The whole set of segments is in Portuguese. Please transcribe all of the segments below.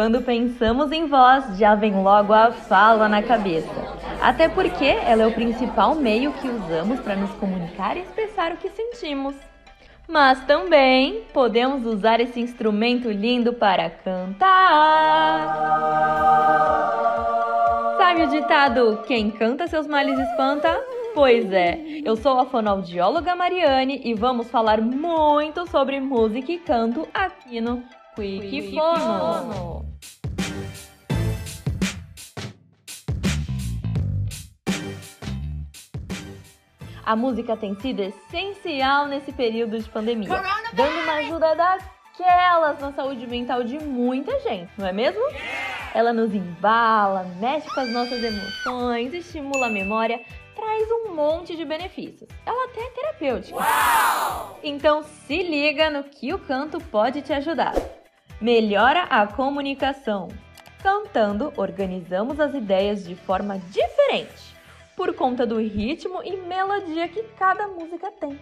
Quando pensamos em voz, já vem logo a fala na cabeça. Até porque ela é o principal meio que usamos para nos comunicar e expressar o que sentimos. Mas também podemos usar esse instrumento lindo para cantar. Sabe o ditado: quem canta seus males espanta? Pois é, eu sou a fonoaudióloga Mariane e vamos falar muito sobre música e canto aqui no Quick Fono. A música tem sido essencial nesse período de pandemia, dando uma ajuda daquelas na saúde mental de muita gente, não é mesmo? Ela nos embala, mexe com as nossas emoções, estimula a memória, traz um monte de benefícios. Ela até é terapêutica. Uau! Então se liga no que o canto pode te ajudar. Melhora a comunicação. Cantando, organizamos as ideias de forma diferente, por conta do ritmo e melodia que cada música tem.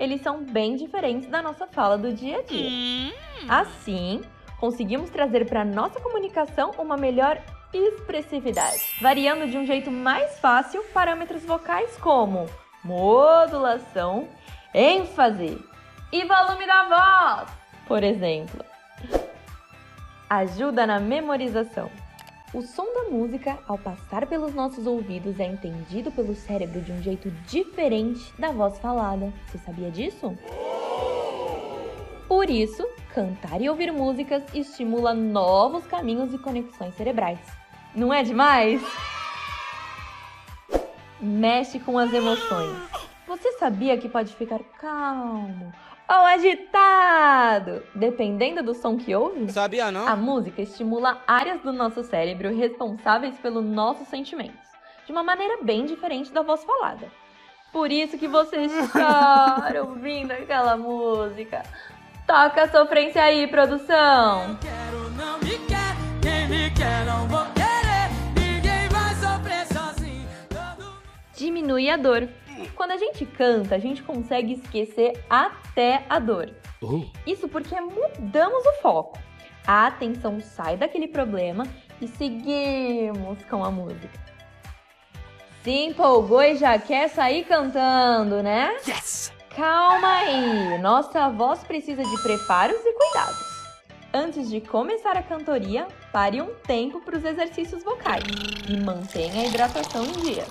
Eles são bem diferentes da nossa fala do dia a dia. Hum. Assim, conseguimos trazer para nossa comunicação uma melhor expressividade, variando de um jeito mais fácil parâmetros vocais como modulação, ênfase e volume da voz, por exemplo. Ajuda na memorização. O som da música, ao passar pelos nossos ouvidos, é entendido pelo cérebro de um jeito diferente da voz falada. Você sabia disso? Por isso, cantar e ouvir músicas estimula novos caminhos e conexões cerebrais. Não é demais? Mexe com as emoções. Você sabia que pode ficar calmo ou agitado, dependendo do som que ouve? Sabia não? A música estimula áreas do nosso cérebro responsáveis pelos nossos sentimentos, de uma maneira bem diferente da voz falada. Por isso que você chora ouvindo aquela música. Toca a sofrência aí, produção. Não quero, não me quer, quem me quer não vou querer, ninguém vai sofrer sozinho. Todo... Diminui a dor. Quando a gente canta, a gente consegue esquecer até a dor. Uhum. Isso porque mudamos o foco. A atenção sai daquele problema e seguimos com a música. Se empolgou e já quer sair cantando, né? Yes! Calma aí, nossa voz precisa de preparos e cuidados. Antes de começar a cantoria, pare um tempo para os exercícios vocais e mantenha a hidratação em dia.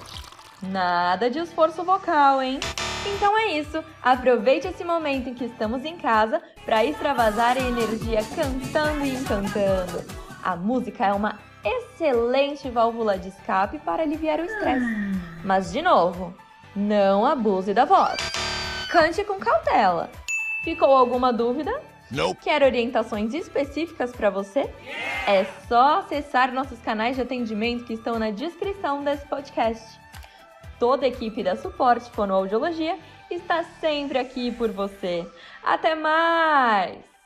Nada de esforço vocal, hein? Então é isso, aproveite esse momento em que estamos em casa para extravasar a energia cantando e encantando. A música é uma excelente válvula de escape para aliviar o estresse. Mas, de novo, não abuse da voz. Cante com cautela. Ficou alguma dúvida? Nope. Quer orientações específicas para você? É só acessar nossos canais de atendimento que estão na descrição desse podcast. Toda a equipe da Suporte Fonoaudiologia está sempre aqui por você. Até mais!